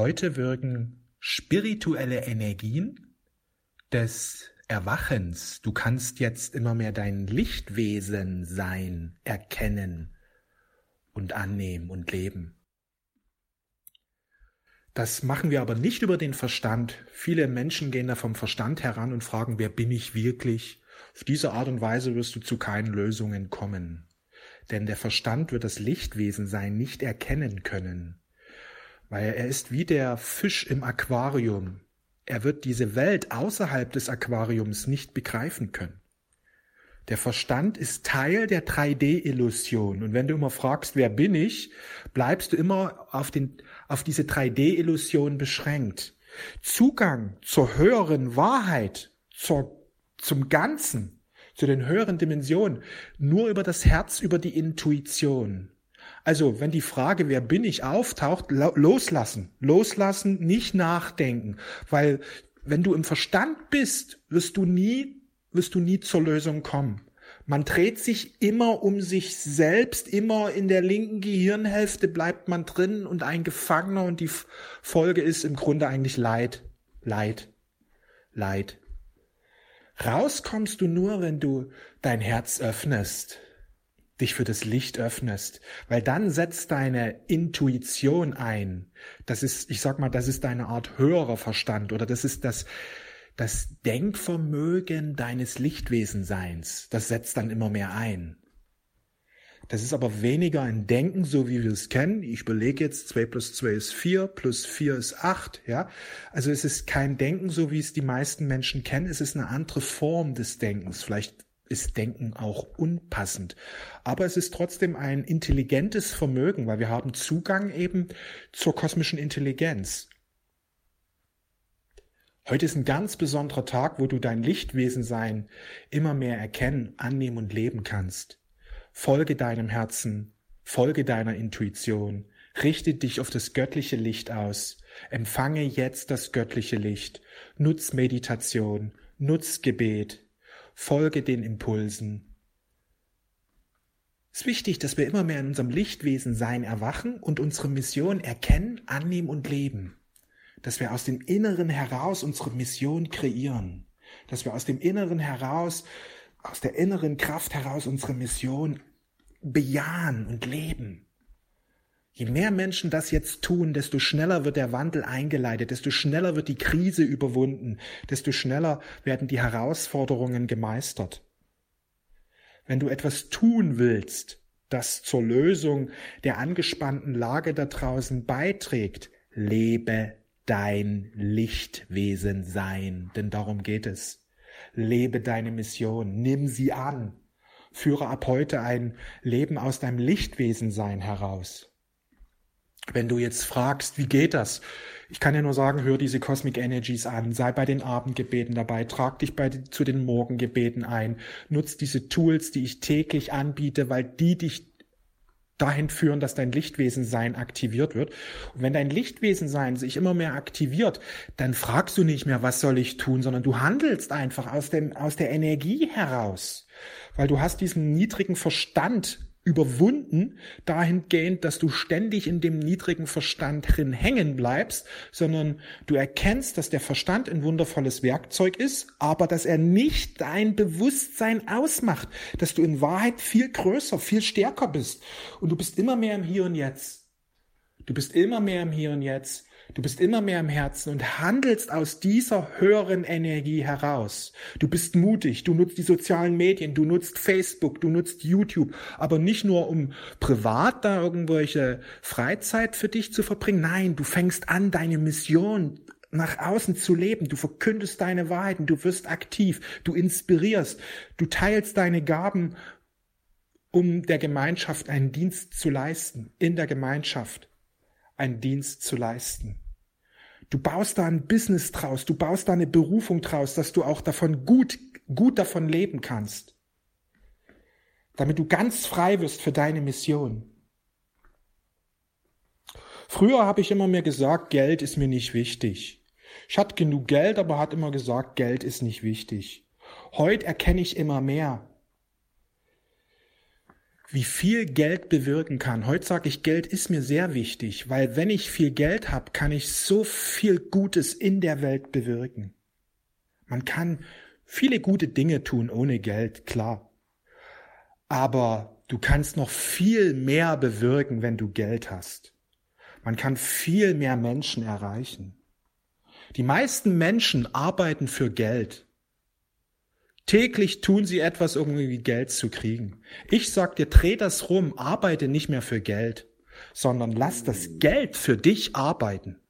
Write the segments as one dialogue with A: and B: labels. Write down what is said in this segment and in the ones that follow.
A: Heute wirken spirituelle Energien des Erwachens. Du kannst jetzt immer mehr dein Lichtwesen sein, erkennen und annehmen und leben. Das machen wir aber nicht über den Verstand. Viele Menschen gehen da vom Verstand heran und fragen, wer bin ich wirklich? Auf diese Art und Weise wirst du zu keinen Lösungen kommen. Denn der Verstand wird das Lichtwesen sein nicht erkennen können. Weil er ist wie der Fisch im Aquarium. Er wird diese Welt außerhalb des Aquariums nicht begreifen können. Der Verstand ist Teil der 3D-Illusion. Und wenn du immer fragst, wer bin ich, bleibst du immer auf, den, auf diese 3D-Illusion beschränkt. Zugang zur höheren Wahrheit, zur, zum Ganzen, zu den höheren Dimensionen, nur über das Herz, über die Intuition. Also, wenn die Frage, wer bin ich, auftaucht, loslassen, loslassen, nicht nachdenken, weil wenn du im Verstand bist, wirst du nie wirst du nie zur Lösung kommen. Man dreht sich immer um sich selbst, immer in der linken Gehirnhälfte bleibt man drin und ein Gefangener und die Folge ist im Grunde eigentlich Leid, Leid, Leid. Rauskommst du nur, wenn du dein Herz öffnest, dich für das Licht öffnest, weil dann setzt deine Intuition ein. Das ist, ich sag mal, das ist deine Art höherer Verstand oder das ist das, das Denkvermögen deines Lichtwesenseins, das setzt dann immer mehr ein. Das ist aber weniger ein Denken, so wie wir es kennen. Ich belege jetzt, 2 plus 2 ist 4, plus 4 ist 8, ja. Also es ist kein Denken, so wie es die meisten Menschen kennen. Es ist eine andere Form des Denkens. Vielleicht ist Denken auch unpassend. Aber es ist trotzdem ein intelligentes Vermögen, weil wir haben Zugang eben zur kosmischen Intelligenz. Heute ist ein ganz besonderer Tag, wo du dein Lichtwesensein immer mehr erkennen, annehmen und leben kannst. Folge deinem Herzen, folge deiner Intuition, richte dich auf das göttliche Licht aus, empfange jetzt das göttliche Licht, nutz Meditation, nutz Gebet, folge den Impulsen. Es ist wichtig, dass wir immer mehr in unserem Lichtwesensein erwachen und unsere Mission erkennen, annehmen und leben dass wir aus dem Inneren heraus unsere Mission kreieren, dass wir aus dem Inneren heraus, aus der inneren Kraft heraus unsere Mission bejahen und leben. Je mehr Menschen das jetzt tun, desto schneller wird der Wandel eingeleitet, desto schneller wird die Krise überwunden, desto schneller werden die Herausforderungen gemeistert. Wenn du etwas tun willst, das zur Lösung der angespannten Lage da draußen beiträgt, lebe dein Lichtwesen sein, denn darum geht es. Lebe deine Mission, nimm sie an, führe ab heute ein Leben aus deinem Lichtwesen sein heraus. Wenn du jetzt fragst, wie geht das? Ich kann ja nur sagen, hör diese Cosmic Energies an, sei bei den Abendgebeten dabei, trag dich bei, zu den Morgengebeten ein, nutz diese Tools, die ich täglich anbiete, weil die dich dahin führen, dass dein Lichtwesensein aktiviert wird. Und wenn dein Lichtwesensein sich immer mehr aktiviert, dann fragst du nicht mehr, was soll ich tun, sondern du handelst einfach aus dem, aus der Energie heraus. Weil du hast diesen niedrigen Verstand überwunden, dahingehend, dass du ständig in dem niedrigen Verstand drin hängen bleibst, sondern du erkennst, dass der Verstand ein wundervolles Werkzeug ist, aber dass er nicht dein Bewusstsein ausmacht, dass du in Wahrheit viel größer, viel stärker bist und du bist immer mehr im Hier und Jetzt. Du bist immer mehr im Hier und Jetzt Du bist immer mehr im Herzen und handelst aus dieser höheren Energie heraus. Du bist mutig, du nutzt die sozialen Medien, du nutzt Facebook, du nutzt YouTube, aber nicht nur um privat da irgendwelche Freizeit für dich zu verbringen. Nein, du fängst an, deine Mission nach außen zu leben. Du verkündest deine Wahrheiten, du wirst aktiv, du inspirierst, du teilst deine Gaben, um der Gemeinschaft einen Dienst zu leisten, in der Gemeinschaft einen Dienst zu leisten. Du baust da ein Business draus, du baust da eine Berufung draus, dass du auch davon gut, gut davon leben kannst. Damit du ganz frei wirst für deine Mission. Früher habe ich immer mir gesagt, Geld ist mir nicht wichtig. Ich hatte genug Geld, aber hat immer gesagt, Geld ist nicht wichtig. Heute erkenne ich immer mehr, wie viel Geld bewirken kann. Heute sage ich, Geld ist mir sehr wichtig, weil wenn ich viel Geld habe, kann ich so viel Gutes in der Welt bewirken. Man kann viele gute Dinge tun ohne Geld, klar. Aber du kannst noch viel mehr bewirken, wenn du Geld hast. Man kann viel mehr Menschen erreichen. Die meisten Menschen arbeiten für Geld. Täglich tun sie etwas, um irgendwie Geld zu kriegen. Ich sag dir, dreh das rum, arbeite nicht mehr für Geld, sondern lass das Geld für dich arbeiten.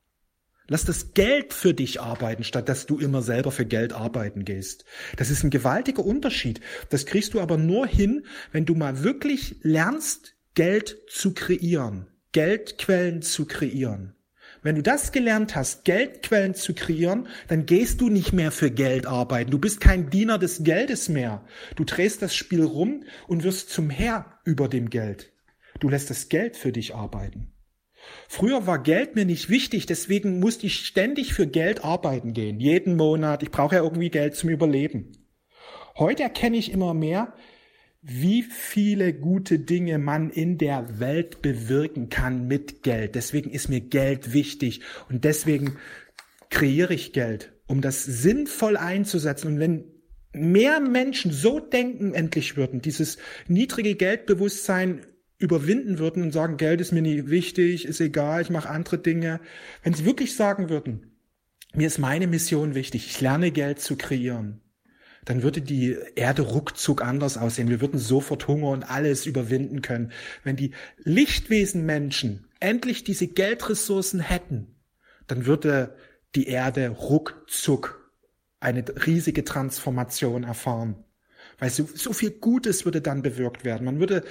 A: Lass das Geld für dich arbeiten, statt dass du immer selber für Geld arbeiten gehst. Das ist ein gewaltiger Unterschied. Das kriegst du aber nur hin, wenn du mal wirklich lernst, Geld zu kreieren, Geldquellen zu kreieren. Wenn du das gelernt hast, Geldquellen zu kreieren, dann gehst du nicht mehr für Geld arbeiten. Du bist kein Diener des Geldes mehr. Du drehst das Spiel rum und wirst zum Herr über dem Geld. Du lässt das Geld für dich arbeiten. Früher war Geld mir nicht wichtig, deswegen musste ich ständig für Geld arbeiten gehen. Jeden Monat. Ich brauche ja irgendwie Geld zum Überleben. Heute erkenne ich immer mehr, wie viele gute Dinge man in der Welt bewirken kann mit Geld. Deswegen ist mir Geld wichtig und deswegen kreiere ich Geld, um das sinnvoll einzusetzen. Und wenn mehr Menschen so denken endlich würden, dieses niedrige Geldbewusstsein überwinden würden und sagen, Geld ist mir nie wichtig, ist egal, ich mache andere Dinge. Wenn sie wirklich sagen würden, mir ist meine Mission wichtig, ich lerne Geld zu kreieren, dann würde die Erde ruckzuck anders aussehen. Wir würden sofort Hunger und alles überwinden können. Wenn die Lichtwesen-Menschen endlich diese Geldressourcen hätten, dann würde die Erde ruckzuck eine riesige Transformation erfahren. Weil so, so viel Gutes würde dann bewirkt werden. Man würde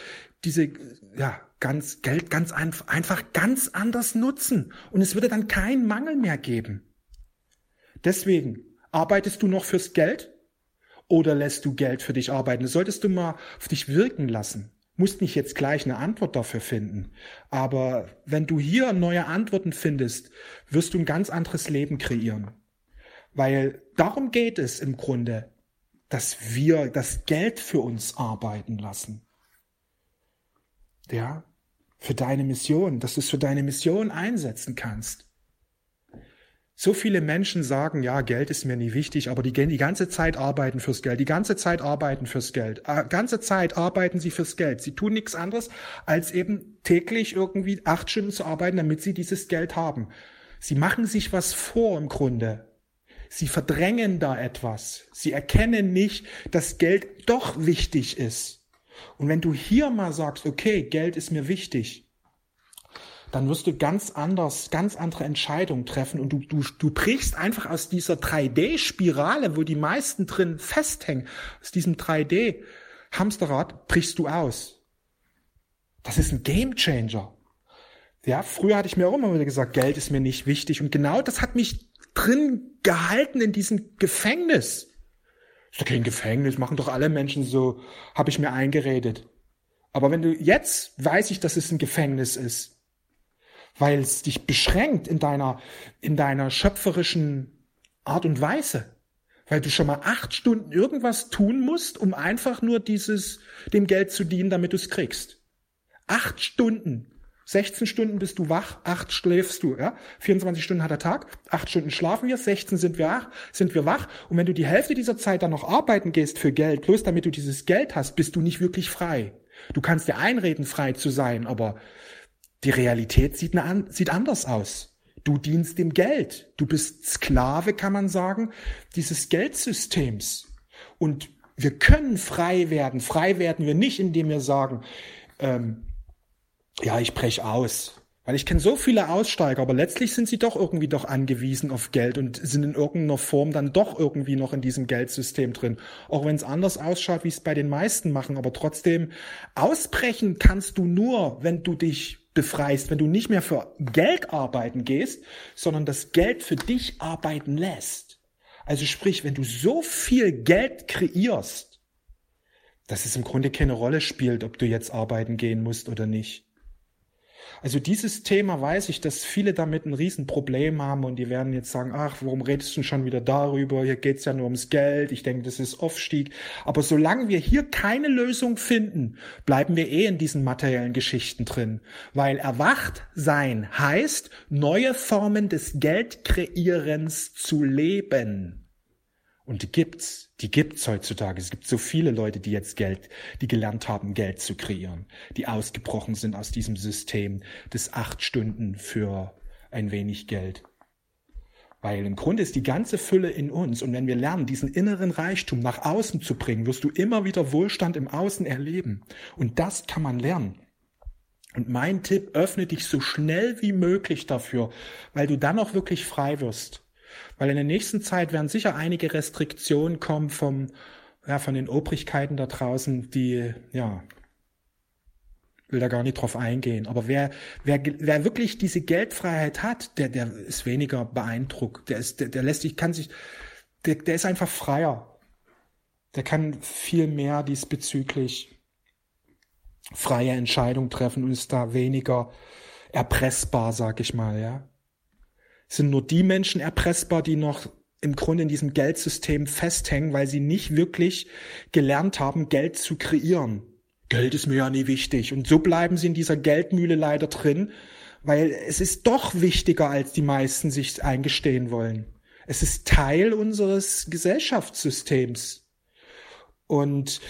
A: diese, ja, ganz, Geld ganz einfach, einfach ganz anders nutzen. Und es würde dann keinen Mangel mehr geben. Deswegen, arbeitest du noch fürs Geld? Oder lässt du Geld für dich arbeiten? Das solltest du mal auf dich wirken lassen. Musst nicht jetzt gleich eine Antwort dafür finden. Aber wenn du hier neue Antworten findest, wirst du ein ganz anderes Leben kreieren. Weil darum geht es im Grunde, dass wir das Geld für uns arbeiten lassen. Ja, für deine Mission, dass du es für deine Mission einsetzen kannst. So viele Menschen sagen, ja, Geld ist mir nie wichtig, aber die gehen die ganze Zeit arbeiten fürs Geld, die ganze Zeit arbeiten fürs Geld, äh, ganze Zeit arbeiten sie fürs Geld. Sie tun nichts anderes, als eben täglich irgendwie acht Stunden zu arbeiten, damit sie dieses Geld haben. Sie machen sich was vor im Grunde. Sie verdrängen da etwas. Sie erkennen nicht, dass Geld doch wichtig ist. Und wenn du hier mal sagst, okay, Geld ist mir wichtig, dann wirst du ganz anders, ganz andere Entscheidungen treffen und du, du, du brichst einfach aus dieser 3D-Spirale, wo die meisten drin festhängen, aus diesem 3D-Hamsterrad brichst du aus. Das ist ein Game Changer. Ja, früher hatte ich mir auch immer wieder gesagt, Geld ist mir nicht wichtig und genau das hat mich drin gehalten in diesem Gefängnis. Ist doch kein Gefängnis, machen doch alle Menschen so, habe ich mir eingeredet. Aber wenn du jetzt weiß ich, dass es ein Gefängnis ist, weil es dich beschränkt in deiner, in deiner schöpferischen Art und Weise. Weil du schon mal acht Stunden irgendwas tun musst, um einfach nur dieses, dem Geld zu dienen, damit du es kriegst. Acht Stunden. 16 Stunden bist du wach, acht schläfst du, ja? 24 Stunden hat der Tag, acht Stunden schlafen wir, 16 sind wir sind wir wach. Und wenn du die Hälfte dieser Zeit dann noch arbeiten gehst für Geld, bloß damit du dieses Geld hast, bist du nicht wirklich frei. Du kannst dir einreden, frei zu sein, aber die Realität sieht, eine, sieht anders aus. Du dienst dem Geld. Du bist Sklave, kann man sagen, dieses Geldsystems. Und wir können frei werden. Frei werden wir nicht, indem wir sagen, ähm, ja, ich brech aus. Weil ich kenne so viele Aussteiger, aber letztlich sind sie doch irgendwie doch angewiesen auf Geld und sind in irgendeiner Form dann doch irgendwie noch in diesem Geldsystem drin. Auch wenn es anders ausschaut, wie es bei den meisten machen, aber trotzdem ausbrechen kannst du nur, wenn du dich befreist, wenn du nicht mehr für Geld arbeiten gehst, sondern das Geld für dich arbeiten lässt. Also sprich, wenn du so viel Geld kreierst, dass es im Grunde keine Rolle spielt, ob du jetzt arbeiten gehen musst oder nicht. Also dieses Thema weiß ich, dass viele damit ein Riesenproblem haben und die werden jetzt sagen, ach, warum redest du schon wieder darüber? Hier geht's ja nur ums Geld. Ich denke, das ist Aufstieg. Aber solange wir hier keine Lösung finden, bleiben wir eh in diesen materiellen Geschichten drin. Weil erwacht sein heißt, neue Formen des Geldkreierens zu leben. Und die gibt's. Die gibt's heutzutage. Es gibt so viele Leute, die jetzt Geld, die gelernt haben, Geld zu kreieren, die ausgebrochen sind aus diesem System des acht Stunden für ein wenig Geld. Weil im Grunde ist die ganze Fülle in uns. Und wenn wir lernen, diesen inneren Reichtum nach außen zu bringen, wirst du immer wieder Wohlstand im Außen erleben. Und das kann man lernen. Und mein Tipp, öffne dich so schnell wie möglich dafür, weil du dann auch wirklich frei wirst. Weil in der nächsten Zeit werden sicher einige Restriktionen kommen vom, ja, von den Obrigkeiten da draußen, die, ja, will da gar nicht drauf eingehen. Aber wer, wer, wer wirklich diese Geldfreiheit hat, der, der ist weniger beeindruckt. Der ist, der, der lässt sich, kann sich, der, der ist einfach freier. Der kann viel mehr diesbezüglich freie Entscheidungen treffen und ist da weniger erpressbar, sag ich mal, ja sind nur die Menschen erpressbar, die noch im Grunde in diesem Geldsystem festhängen, weil sie nicht wirklich gelernt haben, Geld zu kreieren. Geld ist mir ja nie wichtig. Und so bleiben sie in dieser Geldmühle leider drin, weil es ist doch wichtiger, als die meisten sich eingestehen wollen. Es ist Teil unseres Gesellschaftssystems. Und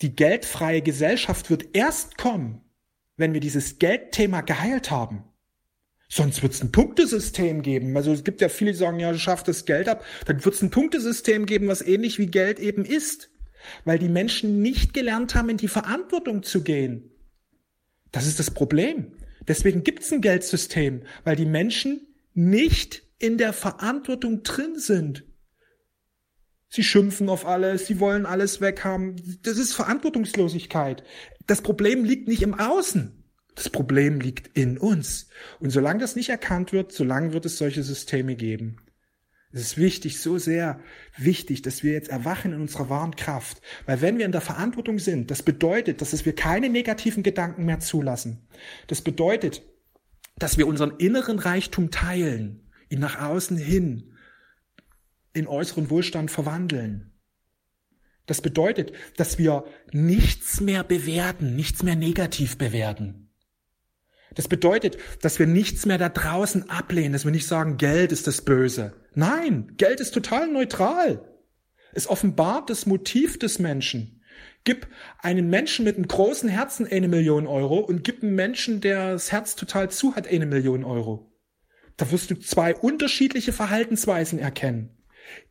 A: die geldfreie Gesellschaft wird erst kommen, wenn wir dieses Geldthema geheilt haben. Sonst wird es ein Punktesystem geben. Also es gibt ja viele, die sagen, ja, du schaffst das Geld ab. Dann wird es ein Punktesystem geben, was ähnlich wie Geld eben ist. Weil die Menschen nicht gelernt haben, in die Verantwortung zu gehen. Das ist das Problem. Deswegen gibt es ein Geldsystem, weil die Menschen nicht in der Verantwortung drin sind. Sie schimpfen auf alles, sie wollen alles weghaben. Das ist Verantwortungslosigkeit. Das Problem liegt nicht im Außen. Das Problem liegt in uns. Und solange das nicht erkannt wird, solange wird es solche Systeme geben. Es ist wichtig, so sehr wichtig, dass wir jetzt erwachen in unserer wahren Kraft. Weil wenn wir in der Verantwortung sind, das bedeutet, dass wir keine negativen Gedanken mehr zulassen. Das bedeutet, dass wir unseren inneren Reichtum teilen, ihn nach außen hin in äußeren Wohlstand verwandeln. Das bedeutet, dass wir nichts mehr bewerten, nichts mehr negativ bewerten. Das bedeutet, dass wir nichts mehr da draußen ablehnen, dass wir nicht sagen, Geld ist das Böse. Nein, Geld ist total neutral. Es offenbart das Motiv des Menschen. Gib einen Menschen mit einem großen Herzen eine Million Euro und gib einem Menschen, der das Herz total zu hat, eine Million Euro. Da wirst du zwei unterschiedliche Verhaltensweisen erkennen.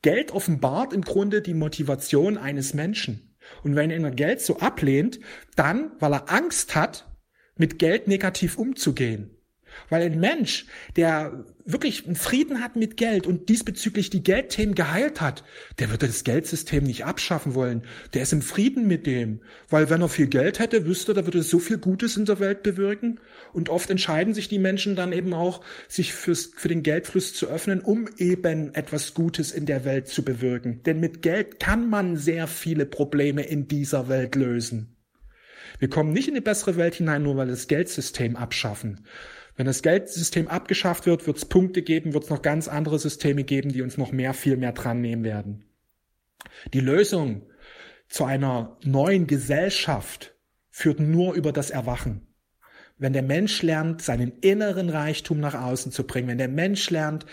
A: Geld offenbart im Grunde die Motivation eines Menschen. Und wenn er Geld so ablehnt, dann, weil er Angst hat, mit Geld negativ umzugehen. Weil ein Mensch, der wirklich einen Frieden hat mit Geld und diesbezüglich die Geldthemen geheilt hat, der wird das Geldsystem nicht abschaffen wollen. Der ist im Frieden mit dem. Weil wenn er viel Geld hätte, wüsste er, da würde so viel Gutes in der Welt bewirken. Und oft entscheiden sich die Menschen dann eben auch, sich fürs, für den Geldfluss zu öffnen, um eben etwas Gutes in der Welt zu bewirken. Denn mit Geld kann man sehr viele Probleme in dieser Welt lösen. Wir kommen nicht in eine bessere Welt hinein, nur weil wir das Geldsystem abschaffen. Wenn das Geldsystem abgeschafft wird, wird es Punkte geben, wird es noch ganz andere Systeme geben, die uns noch mehr, viel mehr dran nehmen werden. Die Lösung zu einer neuen Gesellschaft führt nur über das Erwachen. Wenn der Mensch lernt, seinen inneren Reichtum nach außen zu bringen, wenn der Mensch lernt,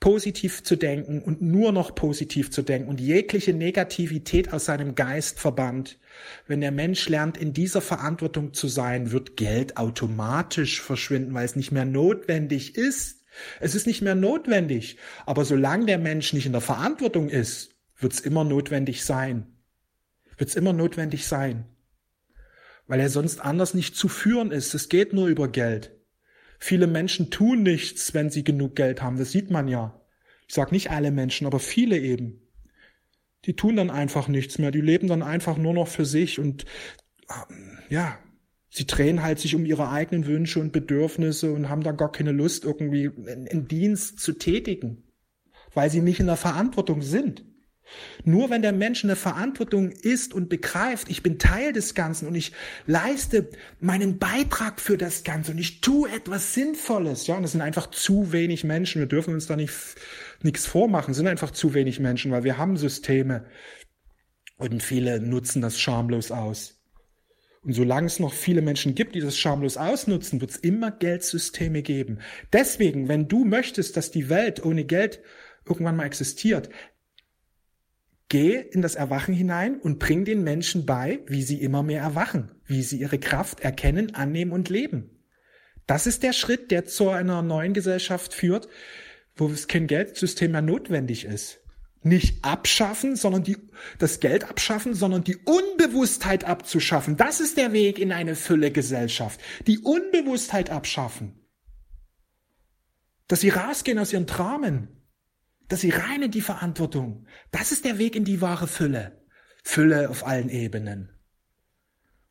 A: positiv zu denken und nur noch positiv zu denken und jegliche Negativität aus seinem Geist verbannt. Wenn der Mensch lernt, in dieser Verantwortung zu sein, wird Geld automatisch verschwinden, weil es nicht mehr notwendig ist. Es ist nicht mehr notwendig. Aber solange der Mensch nicht in der Verantwortung ist, wird es immer notwendig sein. Wird es immer notwendig sein. Weil er sonst anders nicht zu führen ist. Es geht nur über Geld. Viele Menschen tun nichts, wenn sie genug Geld haben. Das sieht man ja. Ich sage nicht alle Menschen, aber viele eben. Die tun dann einfach nichts mehr. Die leben dann einfach nur noch für sich und ähm, ja, sie drehen halt sich um ihre eigenen Wünsche und Bedürfnisse und haben dann gar keine Lust, irgendwie einen Dienst zu tätigen, weil sie nicht in der Verantwortung sind. Nur wenn der Mensch eine Verantwortung ist und begreift, ich bin Teil des Ganzen und ich leiste meinen Beitrag für das Ganze und ich tue etwas Sinnvolles, ja, und es sind einfach zu wenig Menschen, wir dürfen uns da nicht, nichts vormachen, es sind einfach zu wenig Menschen, weil wir haben Systeme und viele nutzen das schamlos aus. Und solange es noch viele Menschen gibt, die das schamlos ausnutzen, wird es immer Geldsysteme geben. Deswegen, wenn du möchtest, dass die Welt ohne Geld irgendwann mal existiert, Geh in das Erwachen hinein und bring den Menschen bei, wie sie immer mehr erwachen, wie sie ihre Kraft erkennen, annehmen und leben. Das ist der Schritt, der zu einer neuen Gesellschaft führt, wo es kein Geldsystem mehr notwendig ist. Nicht abschaffen, sondern die, das Geld abschaffen, sondern die Unbewusstheit abzuschaffen. Das ist der Weg in eine Fülle Gesellschaft. Die Unbewusstheit abschaffen. Dass sie rausgehen aus ihren Dramen, dass sie rein in die Verantwortung. Das ist der Weg in die wahre Fülle. Fülle auf allen Ebenen.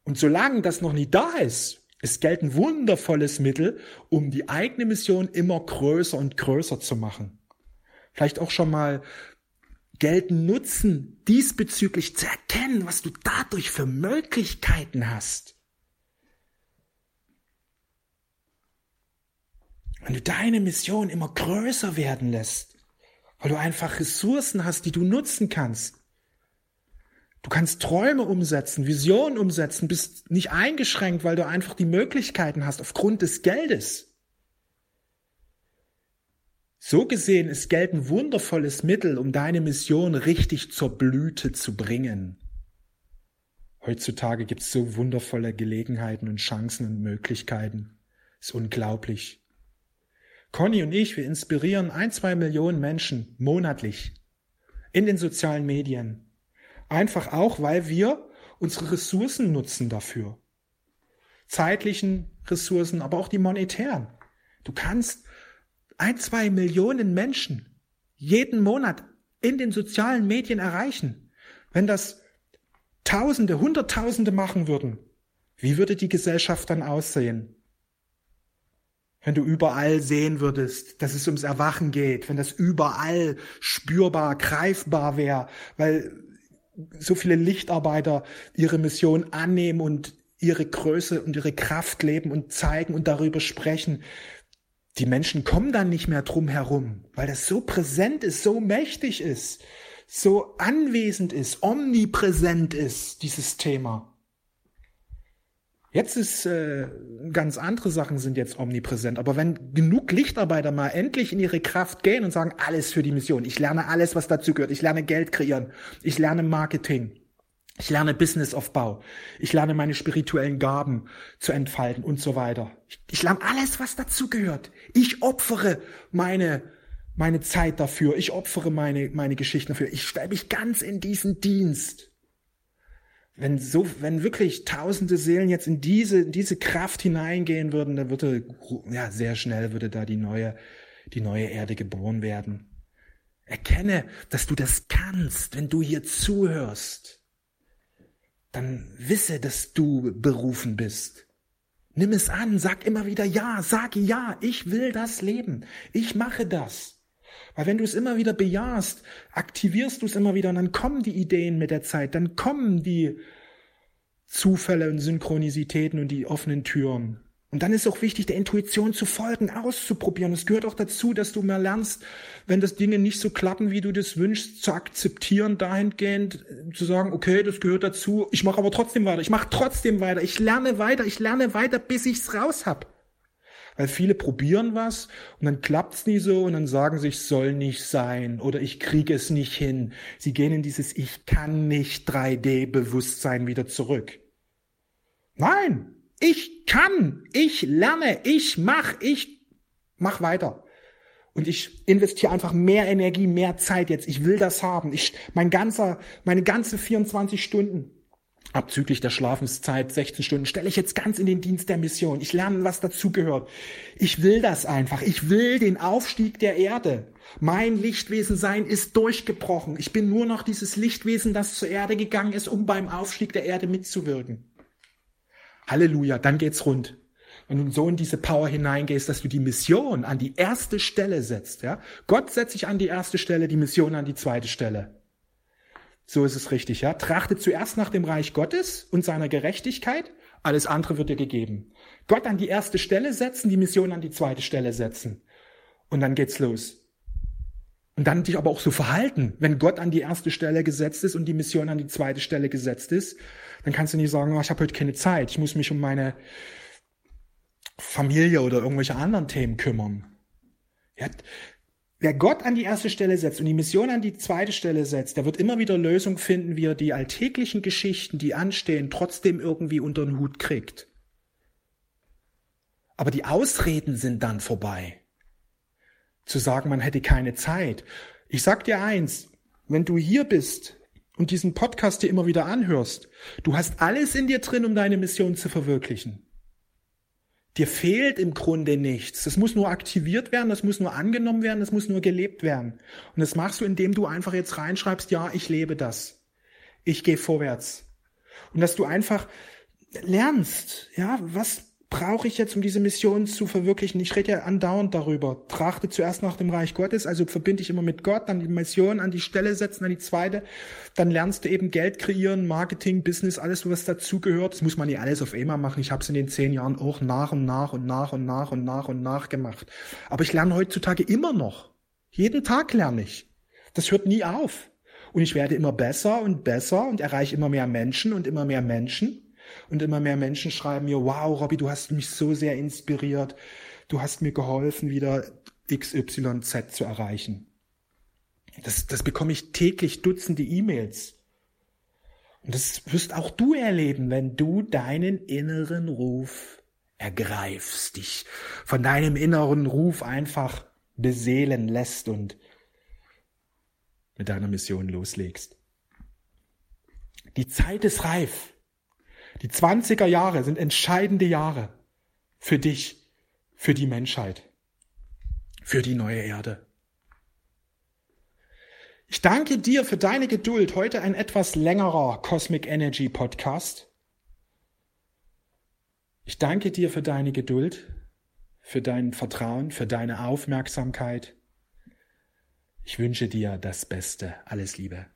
A: Und solange das noch nicht da ist, ist Geld ein wundervolles Mittel, um die eigene Mission immer größer und größer zu machen. Vielleicht auch schon mal Geld nutzen, diesbezüglich zu erkennen, was du dadurch für Möglichkeiten hast. Wenn du deine Mission immer größer werden lässt, weil du einfach Ressourcen hast, die du nutzen kannst. Du kannst Träume umsetzen, Visionen umsetzen, bist nicht eingeschränkt, weil du einfach die Möglichkeiten hast aufgrund des Geldes. So gesehen ist Geld ein wundervolles Mittel, um deine Mission richtig zur Blüte zu bringen. Heutzutage gibt es so wundervolle Gelegenheiten und Chancen und Möglichkeiten. Ist unglaublich. Conny und ich, wir inspirieren ein, zwei Millionen Menschen monatlich in den sozialen Medien. Einfach auch, weil wir unsere Ressourcen nutzen dafür. Zeitlichen Ressourcen, aber auch die monetären. Du kannst ein, zwei Millionen Menschen jeden Monat in den sozialen Medien erreichen. Wenn das Tausende, Hunderttausende machen würden, wie würde die Gesellschaft dann aussehen? Wenn du überall sehen würdest, dass es ums Erwachen geht, wenn das überall spürbar, greifbar wäre, weil so viele Lichtarbeiter ihre Mission annehmen und ihre Größe und ihre Kraft leben und zeigen und darüber sprechen. Die Menschen kommen dann nicht mehr drum herum, weil das so präsent ist, so mächtig ist, so anwesend ist, omnipräsent ist, dieses Thema. Jetzt ist äh, ganz andere Sachen sind jetzt omnipräsent. Aber wenn genug Lichtarbeiter mal endlich in ihre Kraft gehen und sagen, alles für die Mission, ich lerne alles, was dazu gehört, ich lerne Geld kreieren, ich lerne Marketing, ich lerne Businessaufbau, ich lerne meine spirituellen Gaben zu entfalten und so weiter. Ich, ich lerne alles, was dazu gehört. Ich opfere meine meine Zeit dafür, ich opfere meine meine Geschichten dafür. Ich stelle mich ganz in diesen Dienst wenn so, wenn wirklich tausende Seelen jetzt in diese, in diese Kraft hineingehen würden, dann würde, ja, sehr schnell würde da die neue, die neue Erde geboren werden. Erkenne, dass du das kannst, wenn du hier zuhörst. Dann wisse, dass du berufen bist. Nimm es an, sag immer wieder ja, sag ja, ich will das leben. Ich mache das. Weil wenn du es immer wieder bejahst, aktivierst du es immer wieder und dann kommen die Ideen mit der Zeit, dann kommen die Zufälle und Synchronisitäten und die offenen Türen. Und dann ist auch wichtig, der Intuition zu folgen, auszuprobieren. Es gehört auch dazu, dass du mehr lernst, wenn das Dinge nicht so klappen, wie du das wünschst, zu akzeptieren, dahingehend zu sagen, okay, das gehört dazu, ich mache aber trotzdem weiter, ich mache trotzdem weiter, ich lerne weiter, ich lerne weiter, bis ich's raus hab. Weil viele probieren was und dann klappt's nie so und dann sagen sich, soll nicht sein oder ich kriege es nicht hin. Sie gehen in dieses Ich kann nicht 3D-Bewusstsein wieder zurück. Nein, ich kann, ich lerne, ich mach, ich mach weiter. Und ich investiere einfach mehr Energie, mehr Zeit jetzt. Ich will das haben. Ich, mein ganzer, meine ganze 24 Stunden abzüglich der Schlafenszeit 16 Stunden, stelle ich jetzt ganz in den Dienst der Mission. Ich lerne, was dazugehört. Ich will das einfach. Ich will den Aufstieg der Erde. Mein Lichtwesen sein ist durchgebrochen. Ich bin nur noch dieses Lichtwesen, das zur Erde gegangen ist, um beim Aufstieg der Erde mitzuwirken. Halleluja, dann geht's rund. Wenn du so in diese Power hineingehst, dass du die Mission an die erste Stelle setzt, ja. Gott setzt sich an die erste Stelle, die Mission an die zweite Stelle. So ist es richtig, ja. Trachte zuerst nach dem Reich Gottes und seiner Gerechtigkeit, alles andere wird dir gegeben. Gott an die erste Stelle setzen, die Mission an die zweite Stelle setzen. Und dann geht's los. Und dann dich aber auch so verhalten. Wenn Gott an die erste Stelle gesetzt ist und die Mission an die zweite Stelle gesetzt ist, dann kannst du nicht sagen, oh, ich habe heute keine Zeit, ich muss mich um meine Familie oder irgendwelche anderen Themen kümmern. Ja, wer Gott an die erste Stelle setzt und die Mission an die zweite Stelle setzt, der wird immer wieder Lösungen finden, wie er die alltäglichen Geschichten, die anstehen, trotzdem irgendwie unter den Hut kriegt. Aber die Ausreden sind dann vorbei. Zu sagen, man hätte keine Zeit. Ich sag dir eins, wenn du hier bist und diesen Podcast dir immer wieder anhörst, du hast alles in dir drin, um deine Mission zu verwirklichen. Dir fehlt im Grunde nichts. Das muss nur aktiviert werden, das muss nur angenommen werden, das muss nur gelebt werden. Und das machst du, indem du einfach jetzt reinschreibst, ja, ich lebe das. Ich gehe vorwärts. Und dass du einfach lernst, ja, was brauche ich jetzt, um diese Mission zu verwirklichen? Ich rede ja andauernd darüber. Trachte zuerst nach dem Reich Gottes, also verbinde ich immer mit Gott, dann die Mission an die Stelle setzen, an die zweite. Dann lernst du eben Geld kreieren, Marketing, Business, alles, was dazugehört. Das muss man nicht alles auf einmal machen. Ich habe es in den zehn Jahren auch nach und nach und nach und nach und nach und nach gemacht. Aber ich lerne heutzutage immer noch. Jeden Tag lerne ich. Das hört nie auf. Und ich werde immer besser und besser und erreiche immer mehr Menschen und immer mehr Menschen. Und immer mehr Menschen schreiben mir, wow, Robby, du hast mich so sehr inspiriert. Du hast mir geholfen, wieder XYZ zu erreichen. Das, das bekomme ich täglich Dutzende E-Mails. Und das wirst auch du erleben, wenn du deinen inneren Ruf ergreifst, dich von deinem inneren Ruf einfach beseelen lässt und mit deiner Mission loslegst. Die Zeit ist reif. Die 20er Jahre sind entscheidende Jahre für dich, für die Menschheit, für die neue Erde. Ich danke dir für deine Geduld. Heute ein etwas längerer Cosmic Energy Podcast. Ich danke dir für deine Geduld, für dein Vertrauen, für deine Aufmerksamkeit. Ich wünsche dir das Beste. Alles Liebe.